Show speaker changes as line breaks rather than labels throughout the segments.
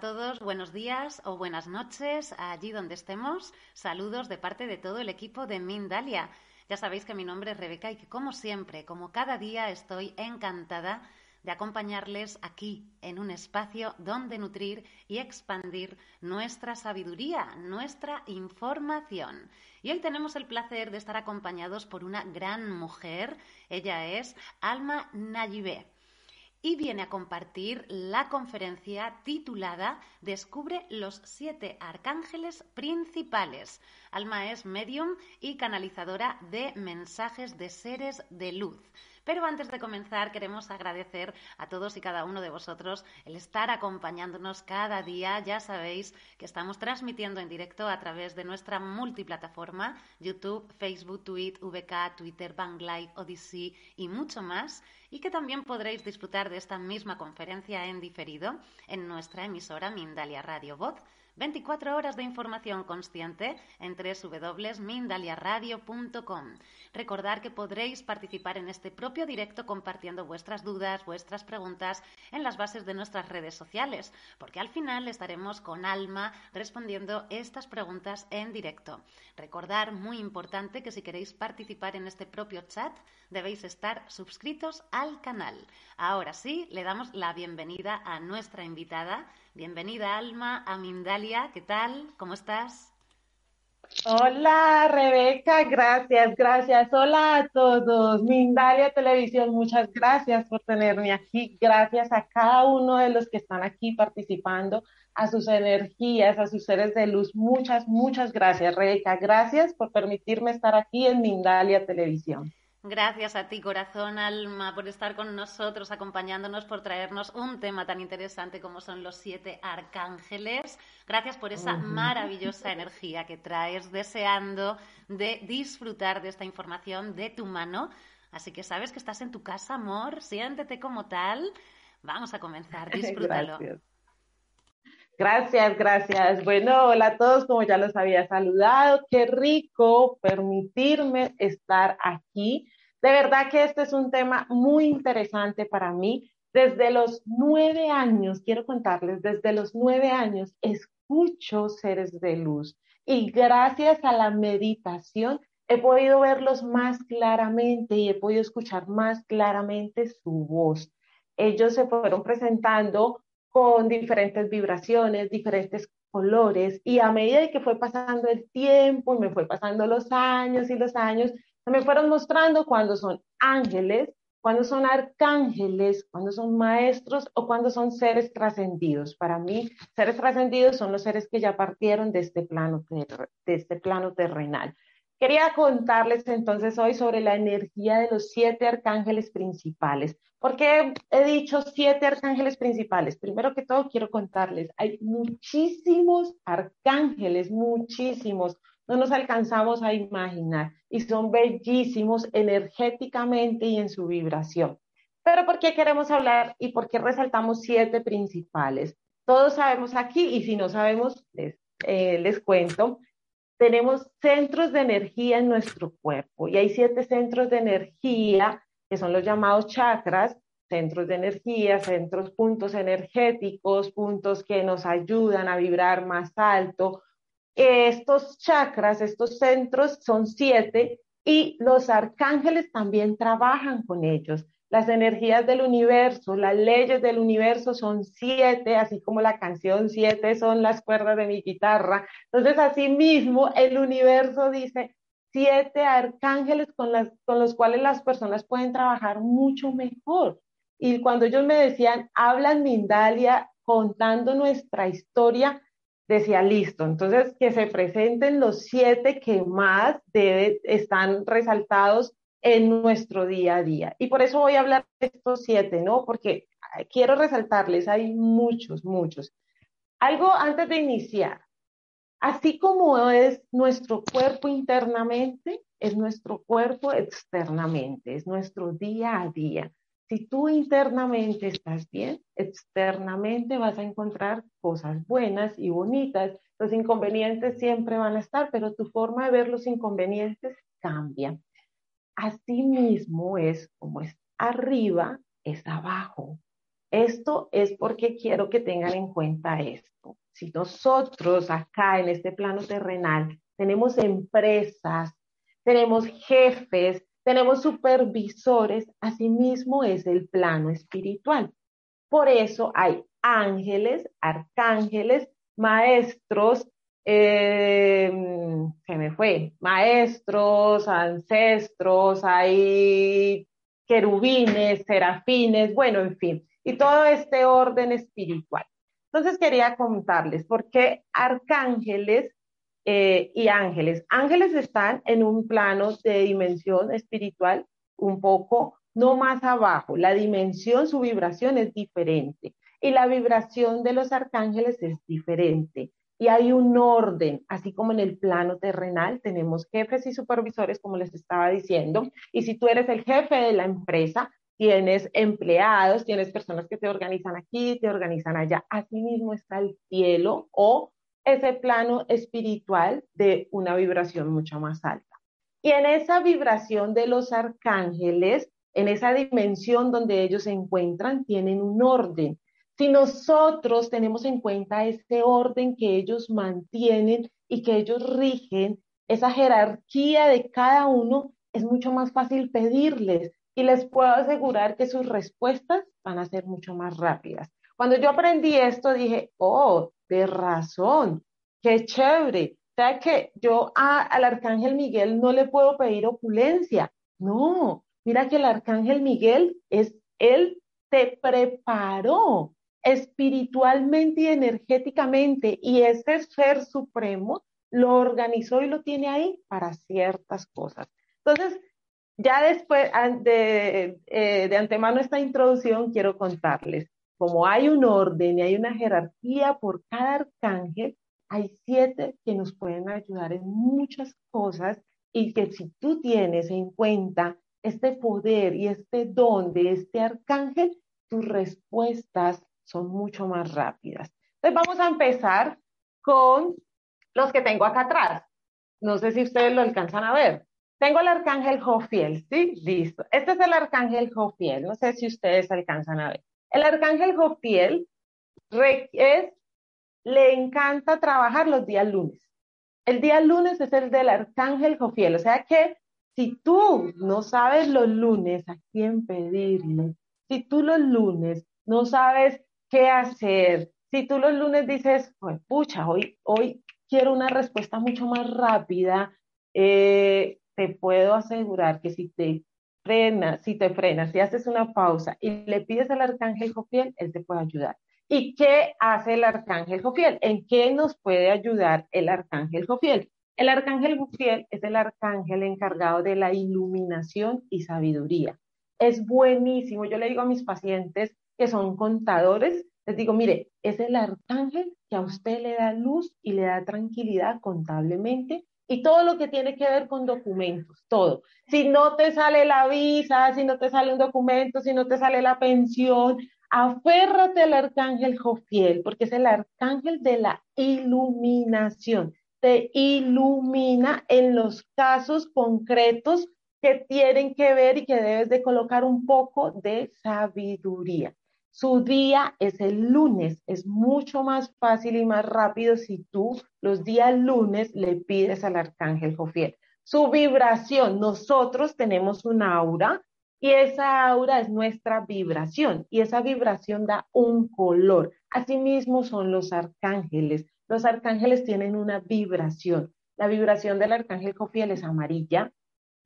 Todos, buenos días o buenas noches allí donde estemos. Saludos de parte de todo el equipo de Mindalia. Ya sabéis que mi nombre es Rebeca y que como siempre, como cada día, estoy encantada de acompañarles aquí en un espacio donde nutrir y expandir nuestra sabiduría, nuestra información. Y hoy tenemos el placer de estar acompañados por una gran mujer. Ella es Alma Nayibé y viene a compartir la conferencia titulada Descubre los siete arcángeles principales. Alma es medium y canalizadora de mensajes de seres de luz. Pero antes de comenzar, queremos agradecer a todos y cada uno de vosotros el estar acompañándonos cada día. Ya sabéis que estamos transmitiendo en directo a través de nuestra multiplataforma, YouTube, Facebook, Twitter, VK, Twitter, Banglive, Odyssey y mucho más. Y que también podréis disfrutar de esta misma conferencia en diferido en nuestra emisora Mindalia Radio Voz 24 horas de información consciente en www.mindaliaradio.com. Recordar que podréis participar en este propio directo compartiendo vuestras dudas, vuestras preguntas en las bases de nuestras redes sociales, porque al final estaremos con Alma respondiendo estas preguntas en directo. Recordar, muy importante, que si queréis participar en este propio chat, debéis estar suscritos al canal. Ahora sí, le damos la bienvenida a nuestra invitada. Bienvenida, Alma, a Mindalia. ¿Qué tal? ¿Cómo estás?
Hola, Rebeca. Gracias, gracias. Hola a todos. Mindalia Televisión, muchas gracias por tenerme aquí. Gracias a cada uno de los que están aquí participando, a sus energías, a sus seres de luz. Muchas, muchas gracias, Rebeca. Gracias por permitirme estar aquí en Mindalia Televisión.
Gracias a ti, corazón, alma, por estar con nosotros, acompañándonos, por traernos un tema tan interesante como son los siete arcángeles. Gracias por esa maravillosa energía que traes, deseando de disfrutar de esta información de tu mano. Así que sabes que estás en tu casa, amor, siéntete como tal. Vamos a comenzar, disfrútalo.
Gracias. Gracias, gracias. Bueno, hola a todos, como ya los había saludado, qué rico permitirme estar aquí. De verdad que este es un tema muy interesante para mí. Desde los nueve años, quiero contarles, desde los nueve años escucho seres de luz y gracias a la meditación he podido verlos más claramente y he podido escuchar más claramente su voz. Ellos se fueron presentando con diferentes vibraciones, diferentes colores, y a medida que fue pasando el tiempo y me fue pasando los años y los años, me fueron mostrando cuando son ángeles, cuando son arcángeles, cuando son maestros o cuando son seres trascendidos. Para mí, seres trascendidos son los seres que ya partieron de este plano, de este plano terrenal. Quería contarles entonces hoy sobre la energía de los siete arcángeles principales. ¿Por qué he dicho siete arcángeles principales? Primero que todo, quiero contarles, hay muchísimos arcángeles, muchísimos. No nos alcanzamos a imaginar y son bellísimos energéticamente y en su vibración. Pero ¿por qué queremos hablar y por qué resaltamos siete principales? Todos sabemos aquí y si no sabemos, les, eh, les cuento tenemos centros de energía en nuestro cuerpo y hay siete centros de energía que son los llamados chakras, centros de energía, centros, puntos energéticos, puntos que nos ayudan a vibrar más alto. Estos chakras, estos centros son siete y los arcángeles también trabajan con ellos. Las energías del universo, las leyes del universo son siete, así como la canción siete son las cuerdas de mi guitarra. Entonces, así mismo, el universo dice, siete arcángeles con, las, con los cuales las personas pueden trabajar mucho mejor. Y cuando ellos me decían, hablan Mindalia contando nuestra historia, decía, listo, entonces que se presenten los siete que más debe, están resaltados en nuestro día a día. Y por eso voy a hablar de estos siete, ¿no? Porque quiero resaltarles, hay muchos, muchos. Algo antes de iniciar, así como es nuestro cuerpo internamente, es nuestro cuerpo externamente, es nuestro día a día. Si tú internamente estás bien, externamente vas a encontrar cosas buenas y bonitas. Los inconvenientes siempre van a estar, pero tu forma de ver los inconvenientes cambia. Asimismo es como es arriba, es abajo. Esto es porque quiero que tengan en cuenta esto. Si nosotros acá en este plano terrenal tenemos empresas, tenemos jefes, tenemos supervisores, asimismo es el plano espiritual. Por eso hay ángeles, arcángeles, maestros, eh, se me fue, maestros, ancestros, hay querubines, serafines, bueno, en fin, y todo este orden espiritual. Entonces quería contarles por qué arcángeles eh, y ángeles. Ángeles están en un plano de dimensión espiritual un poco, no más abajo. La dimensión, su vibración es diferente. Y la vibración de los arcángeles es diferente. Y hay un orden, así como en el plano terrenal tenemos jefes y supervisores, como les estaba diciendo. Y si tú eres el jefe de la empresa, tienes empleados, tienes personas que te organizan aquí, te organizan allá. Asimismo está el cielo o ese plano espiritual de una vibración mucho más alta. Y en esa vibración de los arcángeles, en esa dimensión donde ellos se encuentran, tienen un orden. Si nosotros tenemos en cuenta ese orden que ellos mantienen y que ellos rigen, esa jerarquía de cada uno, es mucho más fácil pedirles y les puedo asegurar que sus respuestas van a ser mucho más rápidas. Cuando yo aprendí esto, dije, oh, de razón, qué chévere. O sea que yo al arcángel Miguel no le puedo pedir opulencia. No, mira que el arcángel Miguel es, él te preparó espiritualmente y energéticamente y ese ser supremo lo organizó y lo tiene ahí para ciertas cosas. Entonces, ya después de, eh, de antemano esta introducción, quiero contarles como hay un orden y hay una jerarquía por cada arcángel, hay siete que nos pueden ayudar en muchas cosas y que si tú tienes en cuenta este poder y este don de este arcángel, tus respuestas son mucho más rápidas. Entonces vamos a empezar con los que tengo acá atrás. No sé si ustedes lo alcanzan a ver. Tengo el arcángel Jofiel, ¿sí? Listo. Este es el arcángel Jofiel. No sé si ustedes alcanzan a ver. El arcángel Jofiel es, le encanta trabajar los días lunes. El día lunes es el del arcángel Jofiel, o sea que si tú no sabes los lunes a quién pedirle, si tú los lunes no sabes qué hacer, si tú los lunes dices, pucha, hoy, hoy quiero una respuesta mucho más rápida, eh, te puedo asegurar que si te frenas, si te frenas, si haces una pausa y le pides al arcángel Jofiel, él te puede ayudar. ¿Y qué hace el arcángel Jofiel? ¿En qué nos puede ayudar el arcángel Jofiel? El arcángel Jofiel es el arcángel encargado de la iluminación y sabiduría. Es buenísimo. Yo le digo a mis pacientes que son contadores, les digo, mire, es el arcángel que a usted le da luz y le da tranquilidad contablemente y todo lo que tiene que ver con documentos, todo. Si no te sale la visa, si no te sale un documento, si no te sale la pensión, aférrate al arcángel Jofiel, porque es el arcángel de la iluminación. Te ilumina en los casos concretos que tienen que ver y que debes de colocar un poco de sabiduría. Su día es el lunes. Es mucho más fácil y más rápido si tú los días lunes le pides al arcángel Jofiel. Su vibración, nosotros tenemos un aura y esa aura es nuestra vibración y esa vibración da un color. Asimismo son los arcángeles. Los arcángeles tienen una vibración. la vibración del arcángel Jofiel es amarilla,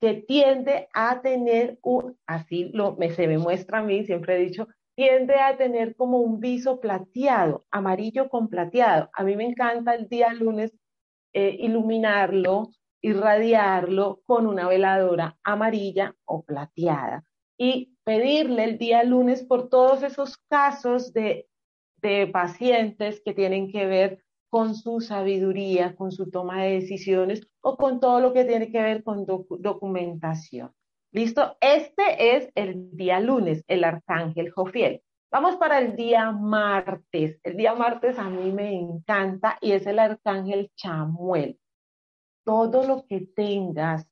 que tiende a tener un, así lo, me, se me muestra a mí, siempre he dicho, tiende a tener como un viso plateado, amarillo con plateado. A mí me encanta el día lunes eh, iluminarlo, irradiarlo con una veladora amarilla o plateada y pedirle el día lunes por todos esos casos de, de pacientes que tienen que ver con su sabiduría, con su toma de decisiones o con todo lo que tiene que ver con documentación. ¿Listo? Este es el día lunes, el arcángel Jofiel. Vamos para el día martes. El día martes a mí me encanta y es el arcángel Chamuel. Todo lo que tengas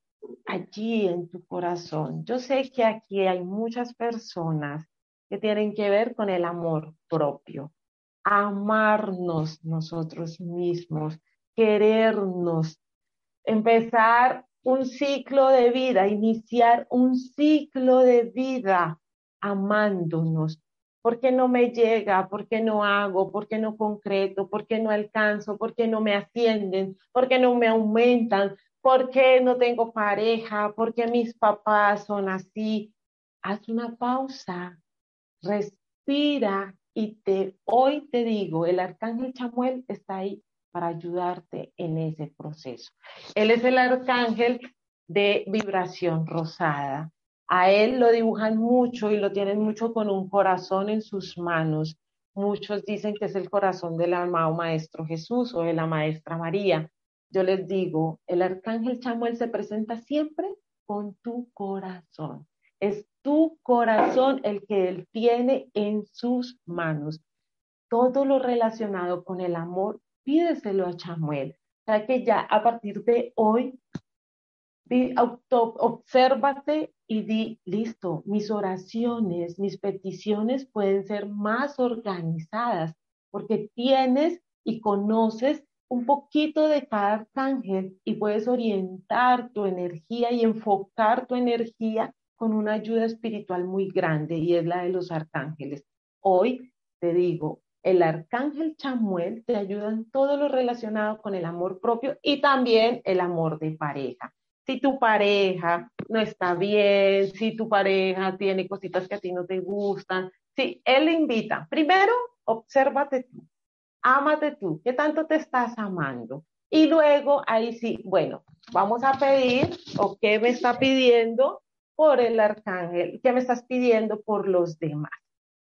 allí en tu corazón. Yo sé que aquí hay muchas personas que tienen que ver con el amor propio, amarnos nosotros mismos, querernos, empezar un ciclo de vida, iniciar un ciclo de vida amándonos. ¿Por qué no me llega? ¿Por qué no hago? ¿Por qué no concreto? ¿Por qué no alcanzo? ¿Por qué no me ascienden? ¿Por qué no me aumentan? ¿Por qué no tengo pareja? ¿Por qué mis papás son así? Haz una pausa, respira y te, hoy te digo, el arcángel Chamuel está ahí para ayudarte en ese proceso. Él es el arcángel de vibración rosada. A él lo dibujan mucho y lo tienen mucho con un corazón en sus manos. Muchos dicen que es el corazón del amado Maestro Jesús o de la Maestra María. Yo les digo, el arcángel Chamuel se presenta siempre con tu corazón. Es tu corazón el que Él tiene en sus manos. Todo lo relacionado con el amor, pídeselo a Chamuel. Sea que ya a partir de hoy, obsérvate y di, listo, mis oraciones, mis peticiones pueden ser más organizadas porque tienes y conoces un poquito de cada arcángel y puedes orientar tu energía y enfocar tu energía con una ayuda espiritual muy grande y es la de los arcángeles. Hoy te digo, el arcángel Chamuel te ayuda en todo lo relacionado con el amor propio y también el amor de pareja. Si tu pareja no está bien, si tu pareja tiene cositas que a ti no te gustan, si él le invita, primero, obsérvate tú, ámate tú, ¿qué tanto te estás amando? Y luego ahí sí, bueno, vamos a pedir, o qué me está pidiendo por el arcángel, ¿qué me estás pidiendo por los demás?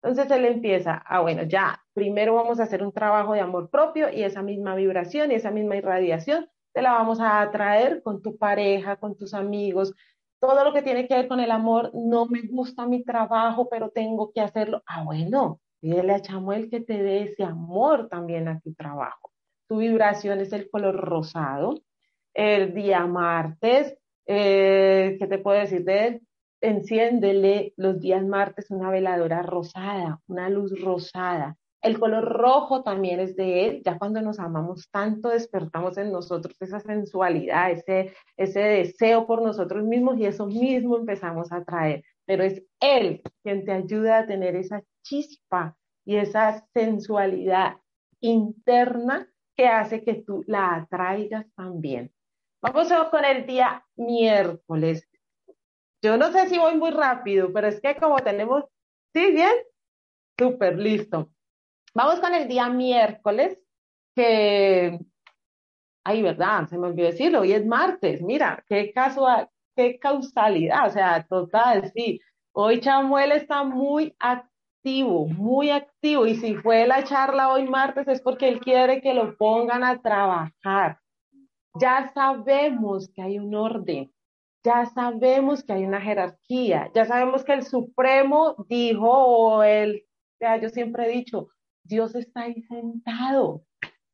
Entonces él empieza, ah, bueno, ya, primero vamos a hacer un trabajo de amor propio y esa misma vibración y esa misma irradiación te la vamos a atraer con tu pareja, con tus amigos, todo lo que tiene que ver con el amor, no me gusta mi trabajo, pero tengo que hacerlo. Ah, bueno, pídele a Chamuel que te dé ese amor también a tu trabajo. Tu vibración es el color rosado. El día martes eh, ¿qué te puedo decir de él? Enciéndele los días martes una veladora rosada, una luz rosada. El color rojo también es de él. Ya cuando nos amamos tanto, despertamos en nosotros esa sensualidad, ese, ese deseo por nosotros mismos y eso mismo empezamos a traer. Pero es él quien te ayuda a tener esa chispa y esa sensualidad interna que hace que tú la atraigas también. Vamos con el día miércoles. Yo no sé si voy muy rápido, pero es que como tenemos, ¿sí? Bien, súper listo. Vamos con el día miércoles, que, ay, verdad, se me olvidó decirlo, hoy es martes, mira, qué casual, qué causalidad, o sea, total, sí. Hoy Chamuel está muy activo, muy activo, y si fue la charla hoy martes es porque él quiere que lo pongan a trabajar ya sabemos que hay un orden, ya sabemos que hay una jerarquía, ya sabemos que el Supremo dijo, o el, ya yo siempre he dicho, Dios está ahí sentado,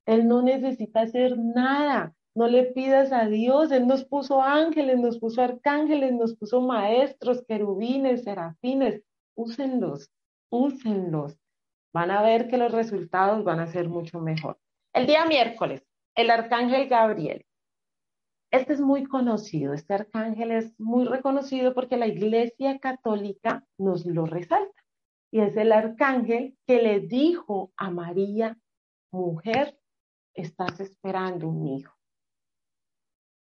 Él no necesita hacer nada, no le pidas a Dios, Él nos puso ángeles, nos puso arcángeles, nos puso maestros, querubines, serafines, úsenlos, úsenlos. Van a ver que los resultados van a ser mucho mejor. El día miércoles, el arcángel Gabriel este es muy conocido, este arcángel es muy reconocido porque la Iglesia Católica nos lo resalta. Y es el arcángel que le dijo a María, mujer, estás esperando un hijo.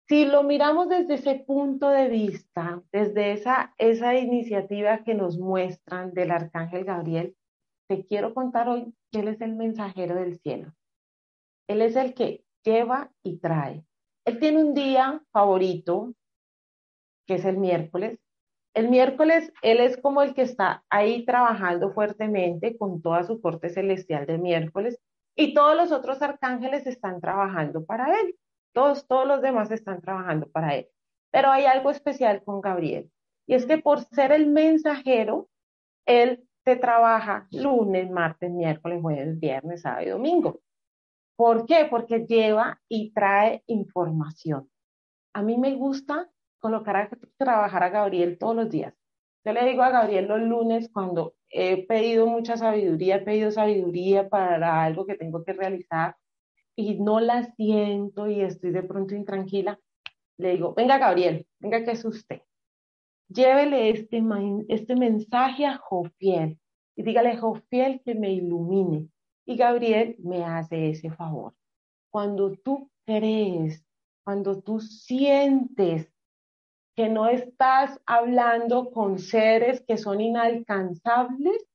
Si lo miramos desde ese punto de vista, desde esa, esa iniciativa que nos muestran del Arcángel Gabriel, te quiero contar hoy que Él es el mensajero del cielo. Él es el que lleva y trae. Él tiene un día favorito, que es el miércoles. El miércoles, Él es como el que está ahí trabajando fuertemente con toda su corte celestial de miércoles y todos los otros arcángeles están trabajando para Él. Todos, todos los demás están trabajando para Él. Pero hay algo especial con Gabriel. Y es que por ser el mensajero, Él se trabaja lunes, martes, miércoles, jueves, viernes, sábado y domingo. ¿Por qué? Porque lleva y trae información. A mí me gusta colocar a trabajar a Gabriel todos los días. Yo le digo a Gabriel los lunes cuando he pedido mucha sabiduría, he pedido sabiduría para algo que tengo que realizar y no la siento y estoy de pronto intranquila, le digo, venga Gabriel, venga que es usted. Llévele este, este mensaje a Jofiel y dígale, Jofiel, que me ilumine. Y Gabriel me hace ese favor. Cuando tú crees, cuando tú sientes que no estás hablando con seres que son inalcanzables,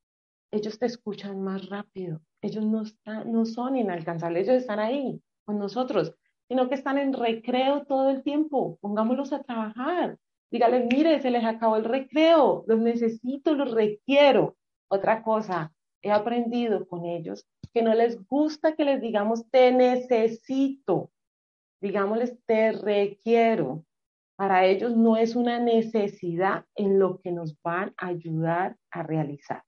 ellos te escuchan más rápido. Ellos no, están, no son inalcanzables, ellos están ahí con nosotros, sino que están en recreo todo el tiempo. Pongámoslos a trabajar. Dígales, mire, se les acabó el recreo, los necesito, los requiero. Otra cosa, he aprendido con ellos que no les gusta que les digamos te necesito, digámosles te requiero. Para ellos no es una necesidad en lo que nos van a ayudar a realizar.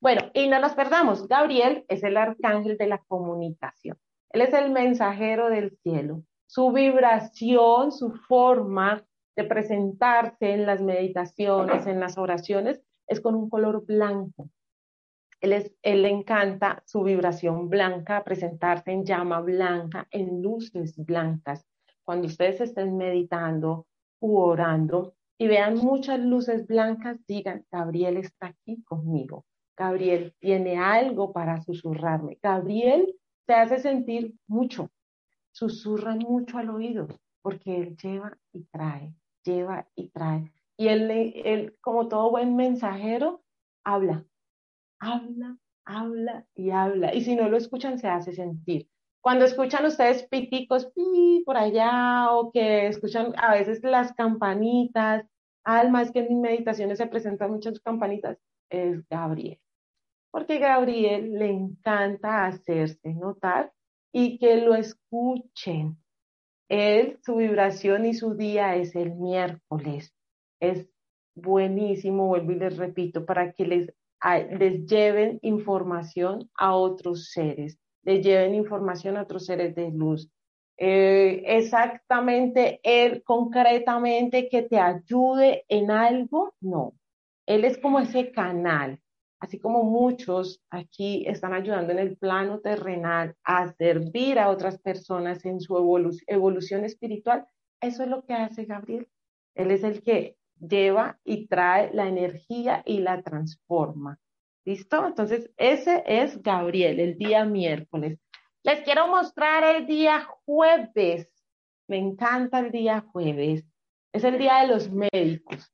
Bueno, y no nos perdamos, Gabriel es el arcángel de la comunicación. Él es el mensajero del cielo. Su vibración, su forma de presentarse en las meditaciones, en las oraciones, es con un color blanco. Él, él le encanta su vibración blanca, presentarse en llama blanca, en luces blancas. Cuando ustedes estén meditando u orando y vean muchas luces blancas, digan, Gabriel está aquí conmigo. Gabriel tiene algo para susurrarme. Gabriel te hace sentir mucho, susurra mucho al oído, porque él lleva y trae, lleva y trae. Y él, él como todo buen mensajero, habla, habla, habla y habla. Y si no lo escuchan, se hace sentir. Cuando escuchan ustedes piticos pi, por allá o que escuchan a veces las campanitas, alma, es que en mis meditaciones se presentan muchas campanitas, es Gabriel. Porque Gabriel le encanta hacerse notar y que lo escuchen. Él, su vibración y su día es el miércoles. Es buenísimo, vuelvo y les repito, para que les les lleven información a otros seres, les lleven información a otros seres de luz. Eh, exactamente, él concretamente que te ayude en algo, no. Él es como ese canal, así como muchos aquí están ayudando en el plano terrenal a servir a otras personas en su evolución espiritual. Eso es lo que hace Gabriel. Él es el que lleva y trae la energía y la transforma. ¿Listo? Entonces, ese es Gabriel, el día miércoles. Les quiero mostrar el día jueves. Me encanta el día jueves. Es el día de los médicos.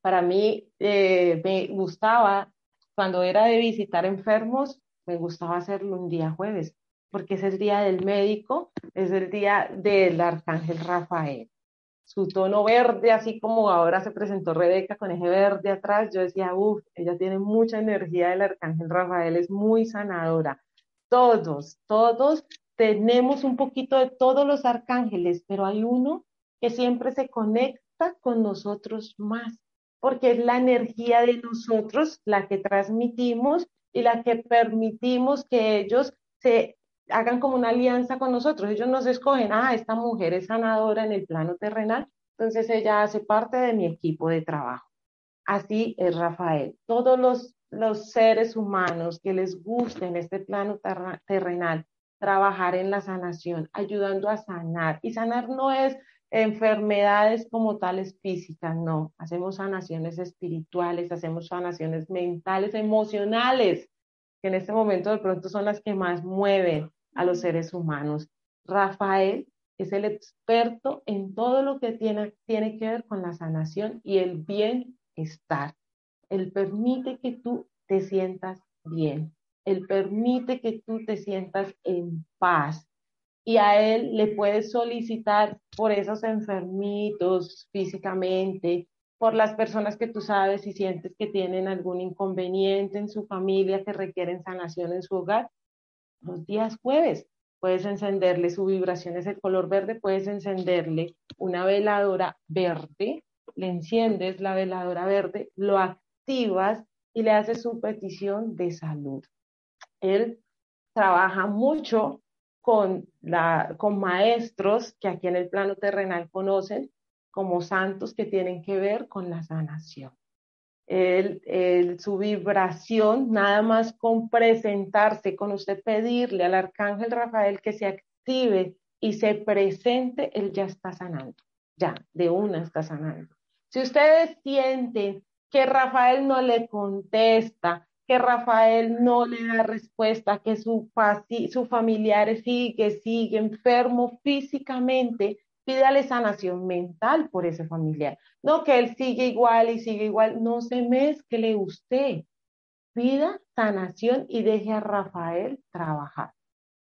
Para mí eh, me gustaba, cuando era de visitar enfermos, me gustaba hacerlo un día jueves, porque es el día del médico, es el día del arcángel Rafael su tono verde, así como ahora se presentó Rebeca con ese verde atrás, yo decía, uff, ella tiene mucha energía, el arcángel Rafael es muy sanadora. Todos, todos tenemos un poquito de todos los arcángeles, pero hay uno que siempre se conecta con nosotros más, porque es la energía de nosotros la que transmitimos y la que permitimos que ellos se hagan como una alianza con nosotros. Ellos nos escogen, ah, esta mujer es sanadora en el plano terrenal, entonces ella hace parte de mi equipo de trabajo. Así es Rafael. Todos los, los seres humanos que les guste en este plano terrenal trabajar en la sanación, ayudando a sanar. Y sanar no es enfermedades como tales físicas, no. Hacemos sanaciones espirituales, hacemos sanaciones mentales, emocionales, que en este momento de pronto son las que más mueven a los seres humanos. Rafael es el experto en todo lo que tiene, tiene que ver con la sanación y el bienestar. Él permite que tú te sientas bien. Él permite que tú te sientas en paz. Y a Él le puedes solicitar por esos enfermitos físicamente, por las personas que tú sabes y sientes que tienen algún inconveniente en su familia, que requieren sanación en su hogar. Los días jueves puedes encenderle su vibración es el color verde, puedes encenderle una veladora verde, le enciendes la veladora verde, lo activas y le haces su petición de salud. Él trabaja mucho con, la, con maestros que aquí en el plano terrenal conocen como santos que tienen que ver con la sanación el, su vibración, nada más con presentarse, con usted pedirle al arcángel Rafael que se active y se presente, él ya está sanando, ya, de una está sanando. Si ustedes sienten que Rafael no le contesta, que Rafael no le da respuesta, que su, su familiar sigue, sigue enfermo físicamente, pídale sanación mental por ese familiar. No que él sigue igual y sigue igual, no se mezcle usted. Pida sanación y deje a Rafael trabajar.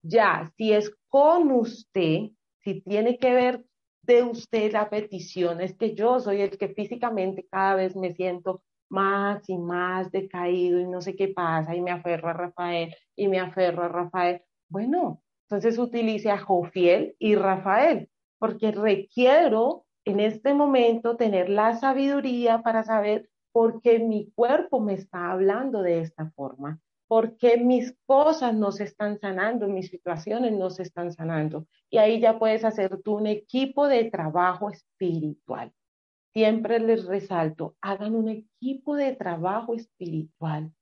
Ya, si es con usted, si tiene que ver de usted la petición, es que yo soy el que físicamente cada vez me siento más y más decaído y no sé qué pasa y me aferro a Rafael y me aferro a Rafael. Bueno, entonces utilice a Jofiel y Rafael porque requiero en este momento tener la sabiduría para saber por qué mi cuerpo me está hablando de esta forma, por qué mis cosas no se están sanando, mis situaciones no se están sanando. Y ahí ya puedes hacer tú un equipo de trabajo espiritual. Siempre les resalto, hagan un equipo de trabajo espiritual,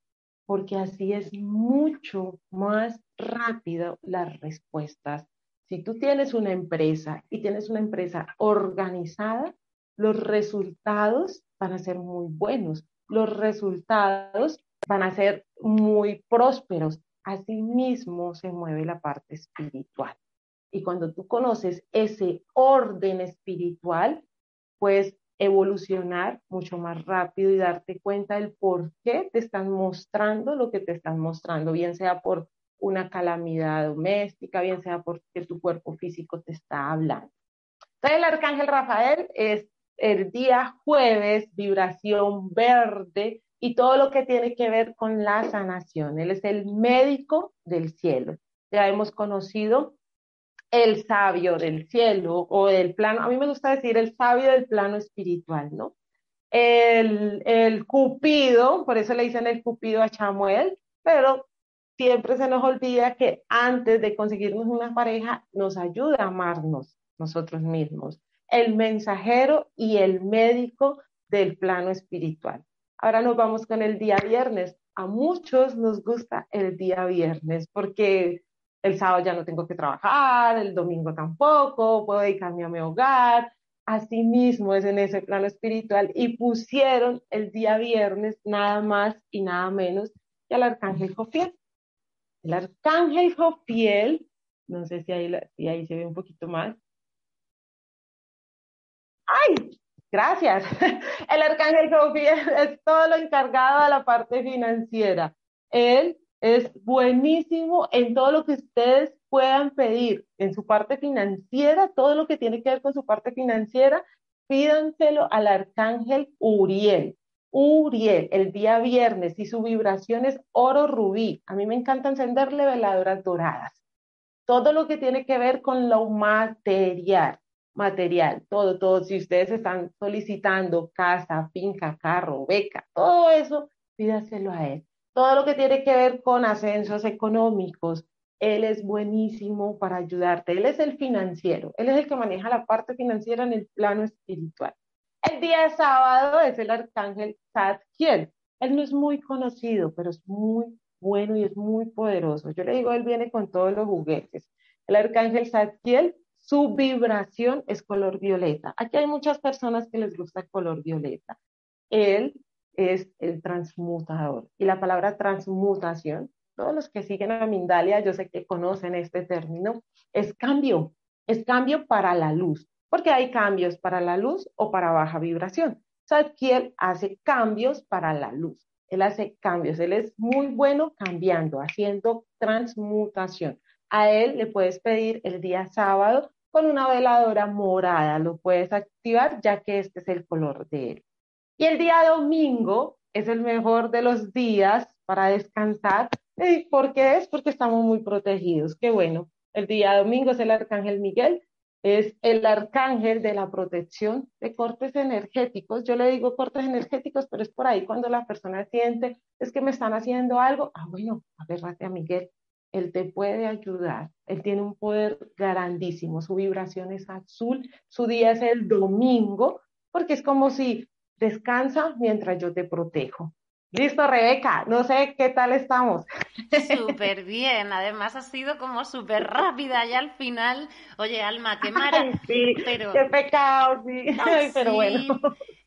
porque así es mucho más rápido las respuestas si tú tienes una empresa y tienes una empresa organizada, los resultados van a ser muy buenos, los resultados van a ser muy prósperos. Asimismo se mueve la parte espiritual. Y cuando tú conoces ese orden espiritual, puedes evolucionar mucho más rápido y darte cuenta del por qué te están mostrando lo que te están mostrando, bien sea por una calamidad doméstica, bien sea porque tu cuerpo físico te está hablando. Entonces el arcángel Rafael es el día jueves, vibración verde y todo lo que tiene que ver con la sanación. Él es el médico del cielo. Ya hemos conocido el sabio del cielo o del plano, a mí me gusta decir el sabio del plano espiritual, ¿no? El, el cupido, por eso le dicen el cupido a Chamuel, pero siempre se nos olvida que antes de conseguirnos una pareja nos ayuda a amarnos nosotros mismos, el mensajero y el médico del plano espiritual. Ahora nos vamos con el día viernes. A muchos nos gusta el día viernes porque el sábado ya no tengo que trabajar, el domingo tampoco, puedo dedicarme a mi hogar. Asimismo es en ese plano espiritual y pusieron el día viernes nada más y nada menos que al arcángel Jofiel. El arcángel Jofiel, no sé si ahí, se ve un poquito más. ¡Ay! Gracias. El arcángel Jofiel es todo lo encargado de la parte financiera. Él es buenísimo en todo lo que ustedes puedan pedir en su parte financiera, todo lo que tiene que ver con su parte financiera, pídanselo al arcángel Uriel. Uriel, el día viernes, y su vibración es oro rubí. A mí me encanta encenderle veladoras doradas. Todo lo que tiene que ver con lo material, material, todo, todo. Si ustedes están solicitando casa, finca, carro, beca, todo eso, pídaselo a él. Todo lo que tiene que ver con ascensos económicos, él es buenísimo para ayudarte. Él es el financiero, él es el que maneja la parte financiera en el plano espiritual. El día sábado es el arcángel Zadkiel. Él no es muy conocido, pero es muy bueno y es muy poderoso. Yo le digo, él viene con todos los juguetes. El arcángel Zadkiel, su vibración es color violeta. Aquí hay muchas personas que les gusta el color violeta. Él es el transmutador. Y la palabra transmutación, todos los que siguen a Mindalia, yo sé que conocen este término, es cambio. es cambio para la luz, porque hay cambios para la luz o para baja vibración. Sadkiel hace cambios para la luz. Él hace cambios, él es muy bueno cambiando, haciendo transmutación. A él le puedes pedir el día sábado con una veladora morada, lo puedes activar ya que este es el color de él. Y el día domingo es el mejor de los días para descansar. ¿Y por qué es? Porque estamos muy protegidos. Qué bueno. El día domingo es el Arcángel Miguel, es el arcángel de la protección de cortes energéticos. Yo le digo cortes energéticos, pero es por ahí cuando la persona siente, es que me están haciendo algo. Ah, bueno, agárrate a Miguel. Él te puede ayudar. Él tiene un poder grandísimo. Su vibración es azul. Su día es el domingo, porque es como si descansa mientras yo te protejo. Listo, Rebeca, no sé qué tal estamos.
Súper bien, además ha sido como súper rápida ya al final. Oye, Alma, qué maravilla.
Sí, pero... Qué pecado, sí. pero bueno.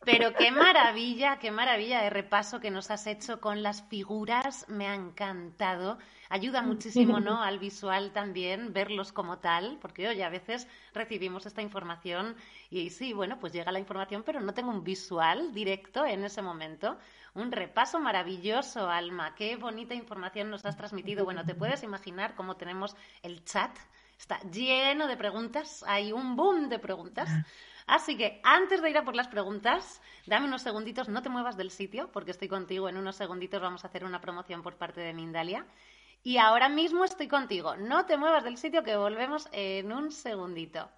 Pero qué maravilla, qué maravilla de repaso que nos has hecho con las figuras, me ha encantado. Ayuda muchísimo, ¿no? Al visual también, verlos como tal, porque oye, a veces recibimos esta información y sí, bueno, pues llega la información, pero no tengo un visual directo en ese momento. Un repaso maravilloso, Alma. Qué bonita información nos has transmitido. Bueno, te puedes imaginar cómo tenemos el chat. Está lleno de preguntas. Hay un boom de preguntas. Así que antes de ir a por las preguntas, dame unos segunditos, no te muevas del sitio, porque estoy contigo. En unos segunditos vamos a hacer una promoción por parte de Mindalia. Y ahora mismo estoy contigo. No te muevas del sitio, que volvemos en un segundito.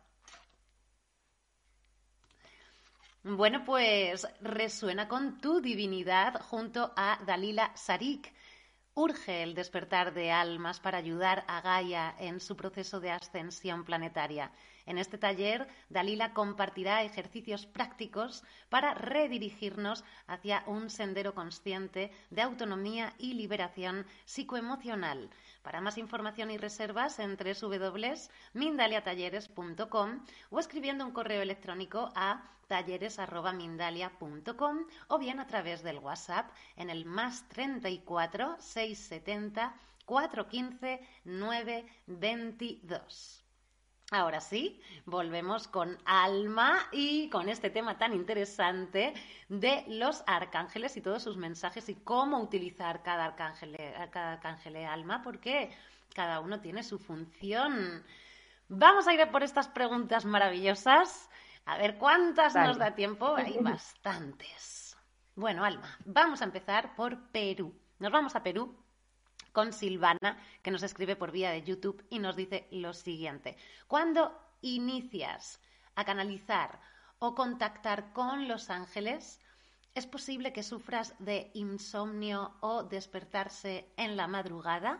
Bueno, pues resuena con tu divinidad junto a Dalila Sarik. Urge el despertar de almas para ayudar a Gaia en su proceso de ascensión planetaria. En este taller, Dalila compartirá ejercicios prácticos para redirigirnos hacia un sendero consciente de autonomía y liberación psicoemocional. Para más información y reservas en www.mindaliatalleres.com o escribiendo un correo electrónico a talleres.mindalia.com o bien a través del WhatsApp en el más 34 670 415 922. Ahora sí, volvemos con Alma y con este tema tan interesante de los arcángeles y todos sus mensajes y cómo utilizar cada arcángel, cada arcángel de Alma, porque cada uno tiene su función. Vamos a ir a por estas preguntas maravillosas. A ver cuántas nos da tiempo. Hay bastantes. Bueno, Alma, vamos a empezar por Perú. Nos vamos a Perú con Silvana, que nos escribe por vía de YouTube y nos dice lo siguiente. Cuando inicias a canalizar o contactar con los ángeles, ¿es posible que sufras de insomnio o despertarse en la madrugada?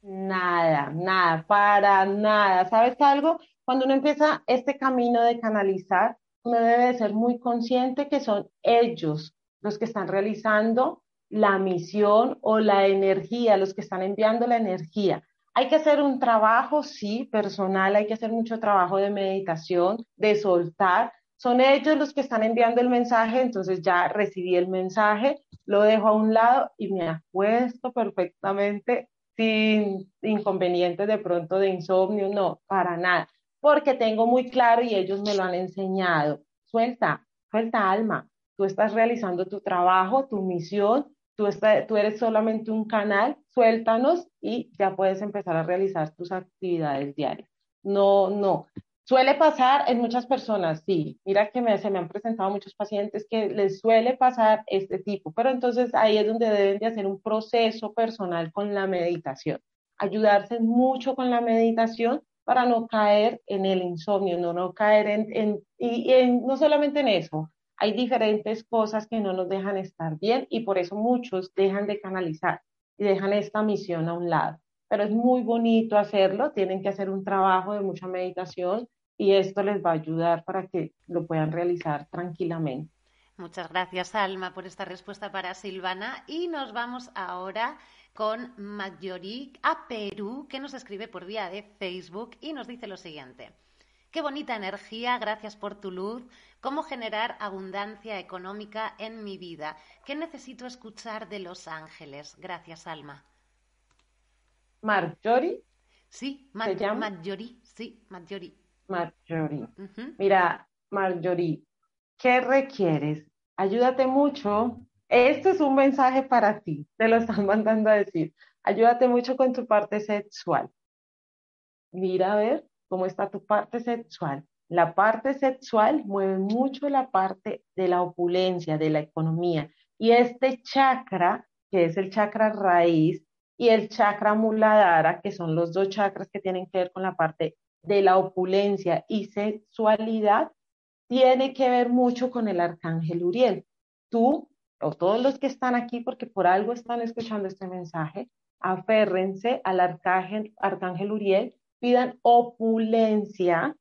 Nada, nada, para nada. ¿Sabes algo? Cuando uno empieza este camino de canalizar, uno debe ser muy consciente que son ellos los que están realizando la misión o la energía, los que están enviando la energía. Hay que hacer un trabajo, sí, personal, hay que hacer mucho trabajo de meditación, de soltar. Son ellos los que están enviando el mensaje, entonces ya recibí el mensaje, lo dejo a un lado y me acuesto perfectamente sin inconvenientes de pronto de insomnio, no, para nada, porque tengo muy claro y ellos me lo han enseñado. Suelta, suelta alma, tú estás realizando tu trabajo, tu misión, tú, eres solamente un canal, suéltanos y ya puedes empezar a realizar tus actividades diarias. No, no. Suele pasar en muchas personas, sí. Mira que me, se me han presentado muchos pacientes que les suele pasar este tipo, pero entonces ahí es donde deben de hacer un proceso personal con la meditación. Ayudarse mucho con la meditación para no caer en el insomnio, no, no caer en, en y, y no solamente en eso, hay diferentes cosas que no nos dejan estar bien y por eso muchos dejan de canalizar y dejan esta misión a un lado. Pero es muy bonito hacerlo, tienen que hacer un trabajo de mucha meditación y esto les va a ayudar para que lo puedan realizar tranquilamente.
Muchas gracias, Alma, por esta respuesta para Silvana. Y nos vamos ahora con Magyorik a Perú, que nos escribe por vía de Facebook y nos dice lo siguiente. Qué bonita energía, gracias por tu luz. ¿Cómo generar abundancia económica en mi vida? ¿Qué necesito escuchar de los ángeles? Gracias, Alma.
Marjorie.
Sí, Marjorie, sí, Marjorie.
Marjorie. Mira, Marjorie, ¿qué requieres? Ayúdate mucho. Este es un mensaje para ti, te lo están mandando a decir. Ayúdate mucho con tu parte sexual. Mira a ver cómo está tu parte sexual. La parte sexual mueve mucho la parte de la opulencia, de la economía. Y este chakra, que es el chakra raíz, y el chakra muladhara, que son los dos chakras que tienen que ver con la parte de la opulencia y sexualidad, tiene que ver mucho con el arcángel Uriel. Tú o todos los que están aquí, porque por algo están escuchando este mensaje, aférrense al arcángel, arcángel Uriel, pidan opulencia,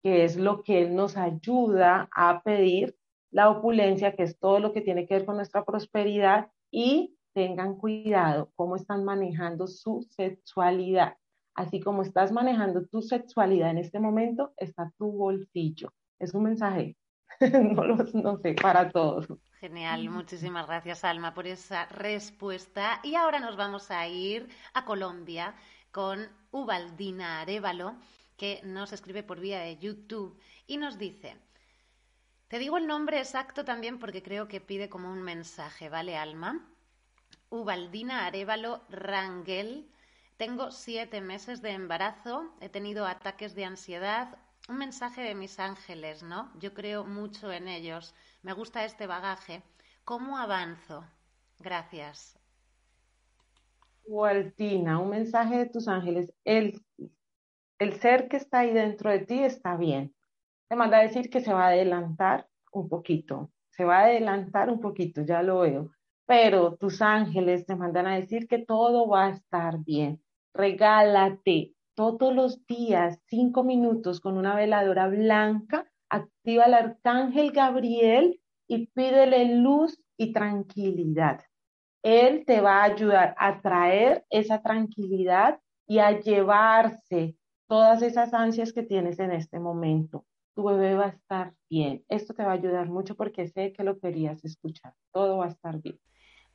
que es lo que él nos ayuda a pedir, la opulencia, que es todo lo que tiene que ver con nuestra prosperidad, y tengan cuidado cómo están manejando su sexualidad. Así como estás manejando tu sexualidad en este momento, está tu bolsillo. Es un mensaje, no, lo, no sé, para todos.
Genial, muchísimas gracias Alma por esa respuesta. Y ahora nos vamos a ir a Colombia con Ubaldina Arevalo, que nos escribe por vía de YouTube y nos dice, te digo el nombre exacto también porque creo que pide como un mensaje, ¿vale Alma? Ubaldina Arevalo Rangel. Tengo siete meses de embarazo, he tenido ataques de ansiedad, un mensaje de mis ángeles, ¿no? Yo creo mucho en ellos, me gusta este bagaje. ¿Cómo avanzo? Gracias.
Ubaldina, un mensaje de tus ángeles. El, el ser que está ahí dentro de ti está bien. Te manda a decir que se va a adelantar un poquito, se va a adelantar un poquito, ya lo veo pero tus ángeles te mandan a decir que todo va a estar bien. Regálate todos los días cinco minutos con una veladora blanca, activa el arcángel Gabriel y pídele luz y tranquilidad. Él te va a ayudar a traer esa tranquilidad y a llevarse todas esas ansias que tienes en este momento. Tu bebé va a estar bien. Esto te va a ayudar mucho porque sé que lo querías escuchar. Todo va a estar bien.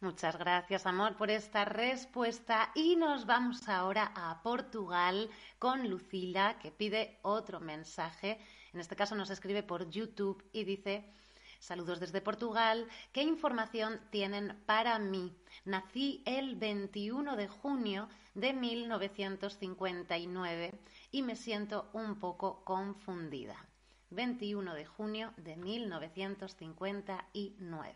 Muchas gracias, amor, por esta respuesta. Y nos vamos ahora a Portugal con Lucila, que pide otro mensaje. En este caso nos escribe por YouTube y dice, saludos desde Portugal, ¿qué información tienen para mí? Nací el 21 de junio de 1959 y me siento un poco confundida. 21 de junio de 1959.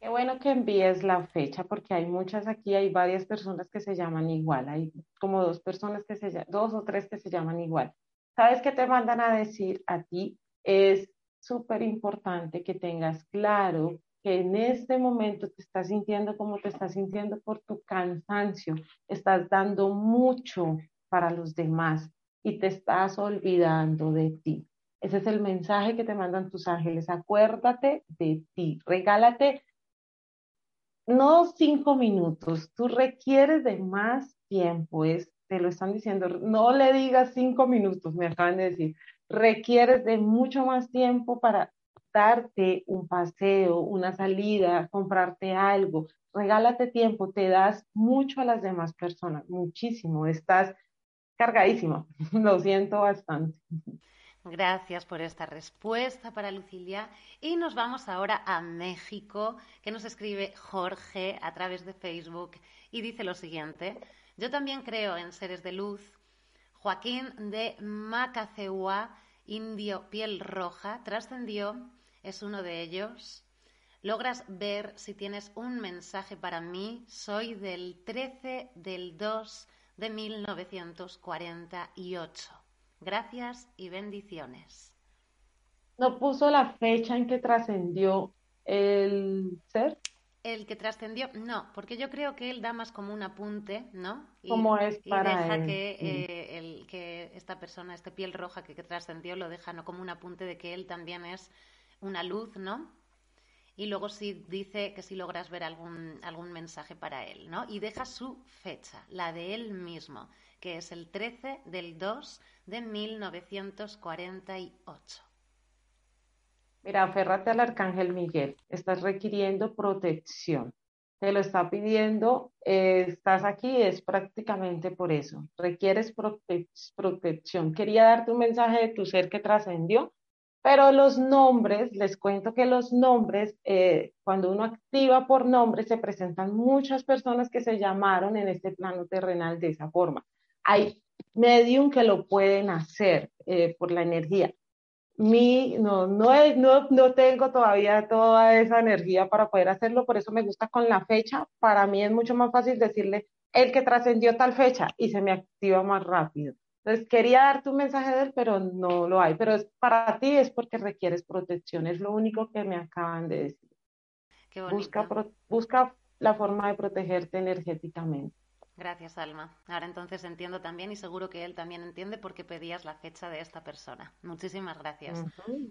Qué bueno que envíes la fecha porque hay muchas aquí, hay varias personas que se llaman igual, hay como dos personas que se dos o tres que se llaman igual. ¿Sabes qué te mandan a decir a ti? Es súper importante que tengas claro que en este momento te estás sintiendo como te estás sintiendo por tu cansancio, estás dando mucho para los demás y te estás olvidando de ti. Ese es el mensaje que te mandan tus ángeles. Acuérdate de ti, regálate no cinco minutos, tú requieres de más tiempo, es, te lo están diciendo, no le digas cinco minutos, me acaban de decir, requieres de mucho más tiempo para darte un paseo, una salida, comprarte algo, regálate tiempo, te das mucho a las demás personas, muchísimo, estás cargadísima, lo siento bastante.
Gracias por esta respuesta para Lucilia. Y nos vamos ahora a México, que nos escribe Jorge a través de Facebook y dice lo siguiente. Yo también creo en seres de luz. Joaquín de Macaceua, indio piel roja, trascendió, es uno de ellos. Logras ver si tienes un mensaje para mí. Soy del 13 del 2 de 1948. Gracias y bendiciones.
¿No puso la fecha en que trascendió el ser?
El que trascendió, no, porque yo creo que él da más como un apunte, ¿no?
Y, como es para
deja Que, eh, el, que esta persona, este piel roja que, que trascendió, lo deja ¿no? como un apunte de que él también es una luz, ¿no? Y luego sí dice que si logras ver algún, algún mensaje para él, ¿no? Y deja su fecha, la de él mismo, que es el 13 del 2 de 1948.
Mira, aférrate al arcángel Miguel. Estás requiriendo protección. te lo está pidiendo, eh, estás aquí, es prácticamente por eso. Requieres protección. Quería darte un mensaje de tu ser que trascendió, pero los nombres, les cuento que los nombres, eh, cuando uno activa por nombre, se presentan muchas personas que se llamaron en este plano terrenal de esa forma. Hay medium que lo pueden hacer eh, por la energía mi, no, no, es, no, no tengo todavía toda esa energía para poder hacerlo, por eso me gusta con la fecha. Para mí es mucho más fácil decirle el que trascendió tal fecha y se me activa más rápido. Entonces quería darte un mensaje de él, pero no lo hay. Pero es, para ti es porque requieres protección, es lo único que me acaban de decir. Busca, busca la forma de protegerte energéticamente.
Gracias, Alma. Ahora entonces entiendo también y seguro que él también entiende por qué pedías la fecha de esta persona. Muchísimas gracias.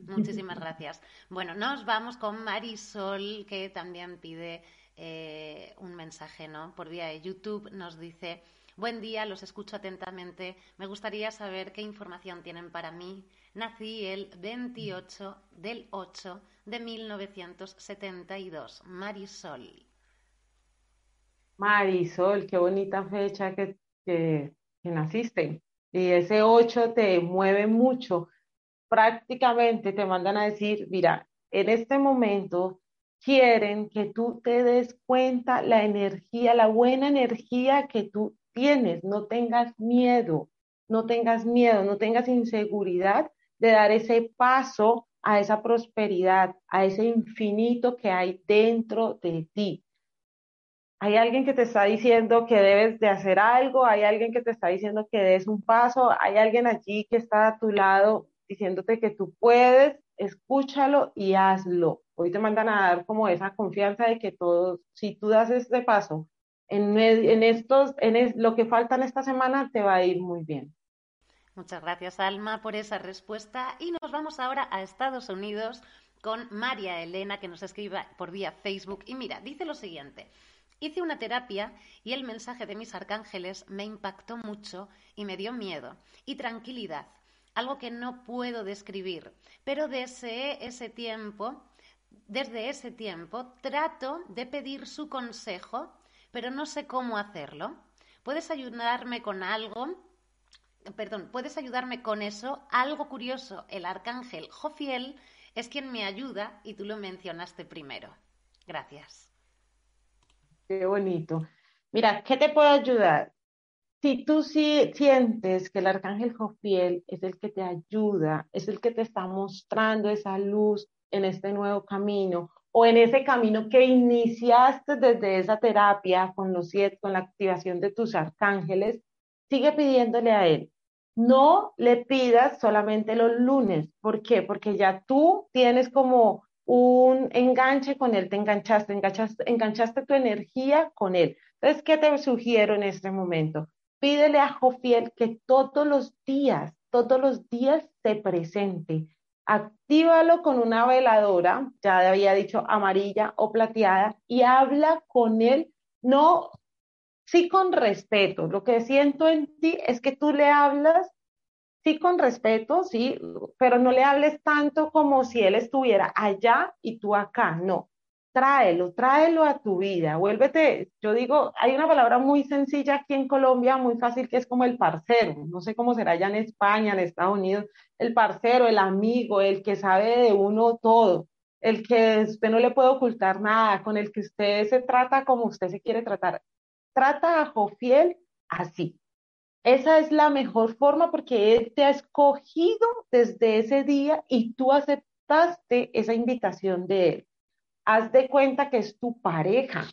Muchísimas gracias. Bueno, nos vamos con Marisol, que también pide eh, un mensaje, ¿no? Por vía de YouTube nos dice, buen día, los escucho atentamente. Me gustaría saber qué información tienen para mí. Nací el 28 del 8 de 1972. Marisol.
Marisol, qué bonita fecha que, que, naciste. Y ese 8 te mueve mucho. Prácticamente te mandan a decir, mira, en este momento quieren que tú te des cuenta la energía, la buena energía que tú tienes. No tengas miedo, no tengas miedo, no tengas inseguridad de dar ese paso a esa prosperidad, a ese infinito que hay dentro de ti hay alguien que te está diciendo que debes de hacer algo, hay alguien que te está diciendo que des un paso, hay alguien allí que está a tu lado diciéndote que tú puedes, escúchalo y hazlo. Hoy te mandan a dar como esa confianza de que todo, si tú das este paso en, en estos, en lo que falta en esta semana, te va a ir muy bien.
Muchas gracias, Alma, por esa respuesta. Y nos vamos ahora a Estados Unidos con María Elena, que nos escribe por vía Facebook. Y mira, dice lo siguiente. Hice una terapia y el mensaje de mis arcángeles me impactó mucho y me dio miedo y tranquilidad, algo que no puedo describir, pero deseé ese tiempo, desde ese tiempo trato de pedir su consejo, pero no sé cómo hacerlo. ¿Puedes ayudarme con algo? Perdón, ¿puedes ayudarme con eso? Algo curioso, el arcángel Jofiel es quien me ayuda y tú lo mencionaste primero. Gracias.
Qué bonito. Mira, ¿qué te puedo ayudar? Si tú sí sientes que el arcángel Jofiel es el que te ayuda, es el que te está mostrando esa luz en este nuevo camino o en ese camino que iniciaste desde esa terapia con los siete, con la activación de tus arcángeles, sigue pidiéndole a él. No le pidas solamente los lunes. ¿Por qué? Porque ya tú tienes como un enganche con él, te enganchaste, enganchaste, enganchaste tu energía con él. Entonces, ¿qué te sugiero en este momento? Pídele a Jofiel que todos los días, todos los días se presente. Actívalo con una veladora, ya había dicho amarilla o plateada, y habla con él, no, sí con respeto. Lo que siento en ti es que tú le hablas sí con respeto, sí, pero no le hables tanto como si él estuviera allá y tú acá, no. Tráelo, tráelo a tu vida, vuélvete, yo digo, hay una palabra muy sencilla aquí en Colombia, muy fácil, que es como el parcero, no sé cómo será allá en España, en Estados Unidos, el parcero, el amigo, el que sabe de uno todo, el que usted no le puede ocultar nada, con el que usted se trata como usted se quiere tratar. Trata a Jofiel así, esa es la mejor forma porque Él te ha escogido desde ese día y tú aceptaste esa invitación de Él. Haz de cuenta que es tu pareja.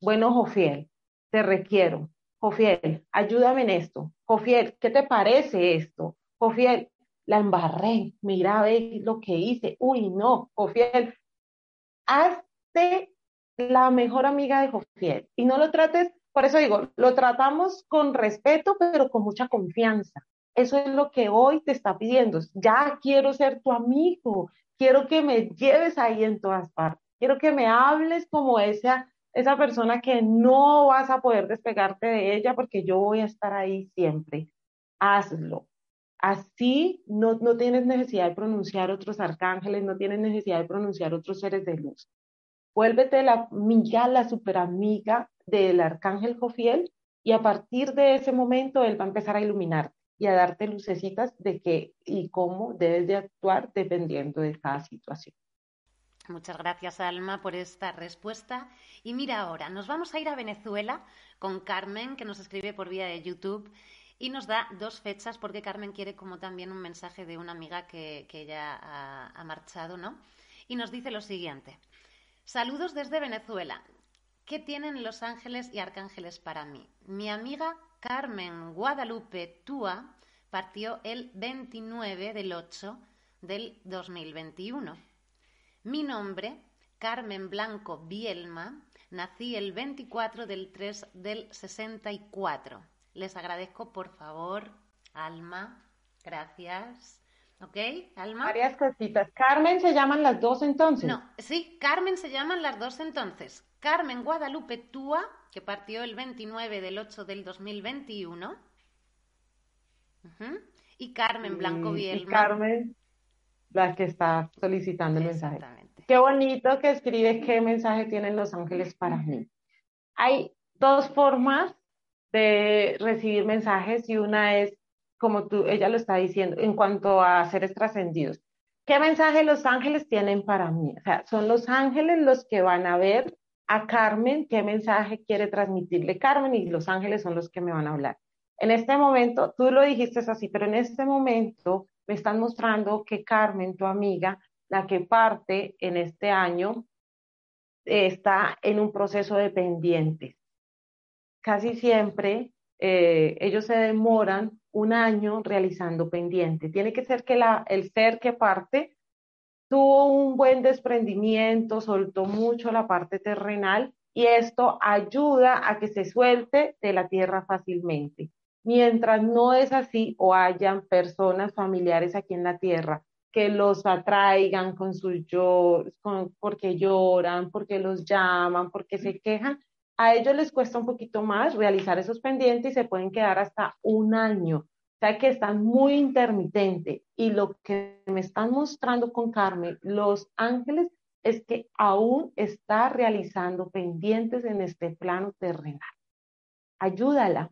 Bueno, Jofiel, te requiero. Jofiel, ayúdame en esto. Jofiel, ¿qué te parece esto? Jofiel, la embarré. Mira, ve lo que hice. Uy, no, Jofiel. Hazte la mejor amiga de Jofiel y no lo trates por eso digo, lo tratamos con respeto, pero con mucha confianza. Eso es lo que hoy te está pidiendo. Ya quiero ser tu amigo, quiero que me lleves ahí en todas partes, quiero que me hables como esa, esa persona que no vas a poder despegarte de ella porque yo voy a estar ahí siempre. Hazlo. Así no, no tienes necesidad de pronunciar otros arcángeles, no tienes necesidad de pronunciar otros seres de luz. vuélvete la amiga, la super amiga del arcángel Jofiel y a partir de ese momento él va a empezar a iluminarte y a darte lucecitas de qué y cómo debes de actuar dependiendo de cada situación.
Muchas gracias, Alma, por esta respuesta. Y mira ahora, nos vamos a ir a Venezuela con Carmen, que nos escribe por vía de YouTube y nos da dos fechas porque Carmen quiere como también un mensaje de una amiga que, que ya ha, ha marchado, ¿no? Y nos dice lo siguiente. Saludos desde Venezuela. ¿Qué tienen los ángeles y arcángeles para mí? Mi amiga Carmen Guadalupe Túa partió el 29 del 8 del 2021. Mi nombre, Carmen Blanco Bielma, nací el 24 del 3 del 64. Les agradezco, por favor, Alma, gracias. ¿Ok, Alma?
Varias cositas. Carmen se llaman las dos entonces.
No, sí, Carmen se llaman las dos entonces. Carmen Guadalupe Túa que partió el 29 del 8 del 2021. Y Carmen Blanco Bielma.
Y Carmen, la que está solicitando el mensaje. Qué bonito que escribe qué mensaje tienen los ángeles para mí. Hay dos formas de recibir mensajes y una es, como tú, ella lo está diciendo, en cuanto a seres trascendidos. ¿Qué mensaje los ángeles tienen para mí? O sea, son los ángeles los que van a ver a Carmen qué mensaje quiere transmitirle Carmen y los ángeles son los que me van a hablar. En este momento, tú lo dijiste así, pero en este momento me están mostrando que Carmen, tu amiga, la que parte en este año, está en un proceso de pendientes. Casi siempre eh, ellos se demoran un año realizando pendientes. Tiene que ser que la, el ser que parte tuvo un buen desprendimiento, soltó mucho la parte terrenal y esto ayuda a que se suelte de la tierra fácilmente. Mientras no es así o hayan personas familiares aquí en la tierra que los atraigan con sus yo, porque lloran, porque los llaman, porque se quejan, a ellos les cuesta un poquito más realizar esos pendientes y se pueden quedar hasta un año sea que están muy intermitentes y lo que me están mostrando con Carmen, los ángeles, es que aún está realizando pendientes en este plano terrenal. Ayúdala.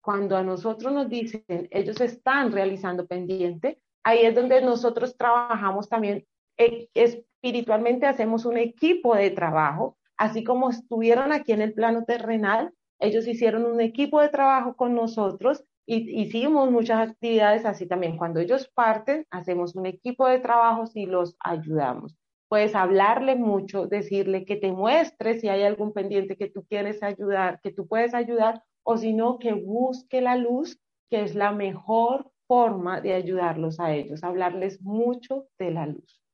Cuando a nosotros nos dicen, ellos están realizando pendientes, ahí es donde nosotros trabajamos también eh, espiritualmente, hacemos un equipo de trabajo, así como estuvieron aquí en el plano terrenal, ellos hicieron un equipo de trabajo con nosotros y hicimos muchas actividades así también. Cuando ellos parten, hacemos un equipo de trabajo y los ayudamos. Puedes hablarle mucho, decirle que te muestre si hay algún pendiente que tú quieres ayudar, que tú puedes ayudar, o si no, que busque la luz, que es la mejor forma de ayudarlos a ellos, hablarles mucho de la luz.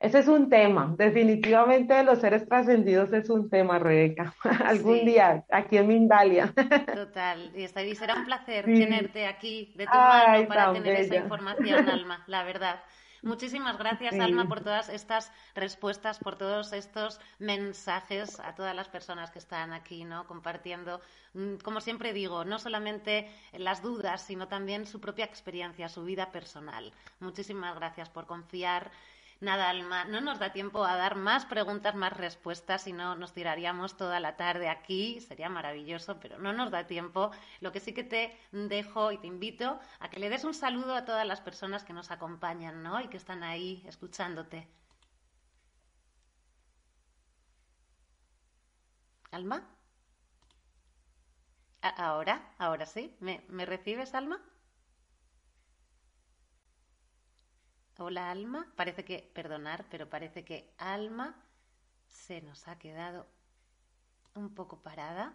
Ese es un tema, definitivamente de los seres trascendidos es un tema, Rebeca. Algún día, aquí en Mindalia.
Total, y será un placer tenerte aquí de tu mano para tener esa información, Alma, la verdad. Muchísimas gracias, Alma, por todas estas respuestas, por todos estos mensajes a todas las personas que están aquí, ¿no? Compartiendo, mm, como siempre digo, no solamente las dudas, sino también su propia experiencia, su vida personal. Muchísimas gracias por confiar Nada, Alma, no nos da tiempo a dar más preguntas, más respuestas, si no nos tiraríamos toda la tarde aquí, sería maravilloso, pero no nos da tiempo. Lo que sí que te dejo y te invito a que le des un saludo a todas las personas que nos acompañan, ¿no? Y que están ahí escuchándote. ¿Alma? ¿Ahora? ¿Ahora sí? ¿Me, ¿me recibes, Alma? Hola Alma, parece que, perdonar, pero parece que Alma se nos ha quedado un poco parada.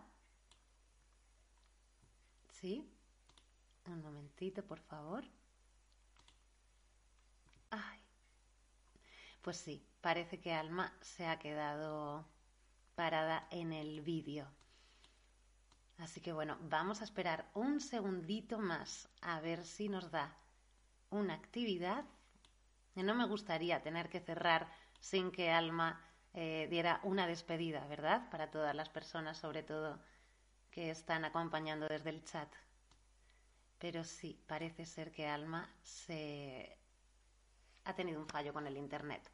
¿Sí? Un momentito, por favor. Ay. Pues sí, parece que Alma se ha quedado parada en el vídeo. Así que bueno, vamos a esperar un segundito más a ver si nos da una actividad no me gustaría tener que cerrar sin que Alma eh, diera una despedida, ¿verdad? Para todas las personas, sobre todo, que están acompañando desde el chat. Pero sí, parece ser que Alma se ha tenido un fallo con el Internet.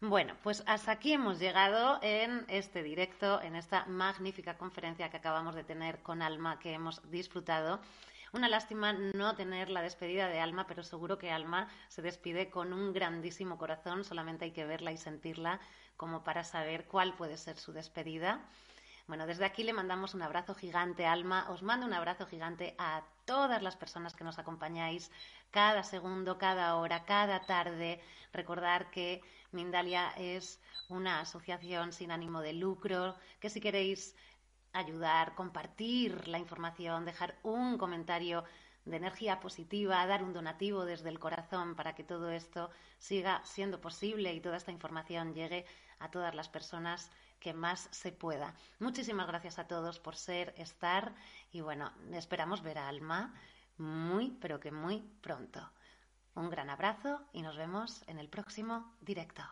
Bueno, pues hasta aquí hemos llegado en este directo, en esta magnífica conferencia que acabamos de tener con Alma, que hemos disfrutado. Una lástima no tener la despedida de Alma, pero seguro que Alma se despide con un grandísimo corazón, solamente hay que verla y sentirla como para saber cuál puede ser su despedida. Bueno, desde aquí le mandamos un abrazo gigante, Alma. Os mando un abrazo gigante a todas las personas que nos acompañáis cada segundo, cada hora, cada tarde. Recordar que Mindalia es una asociación sin ánimo de lucro, que si queréis ayudar, compartir la información, dejar un comentario de energía positiva, dar un donativo desde el corazón para que todo esto siga siendo posible y toda esta información llegue a todas las personas que más se pueda. Muchísimas gracias a todos por ser, estar y bueno, esperamos ver a Alma muy, pero que muy pronto. Un gran abrazo y nos vemos en el próximo directo.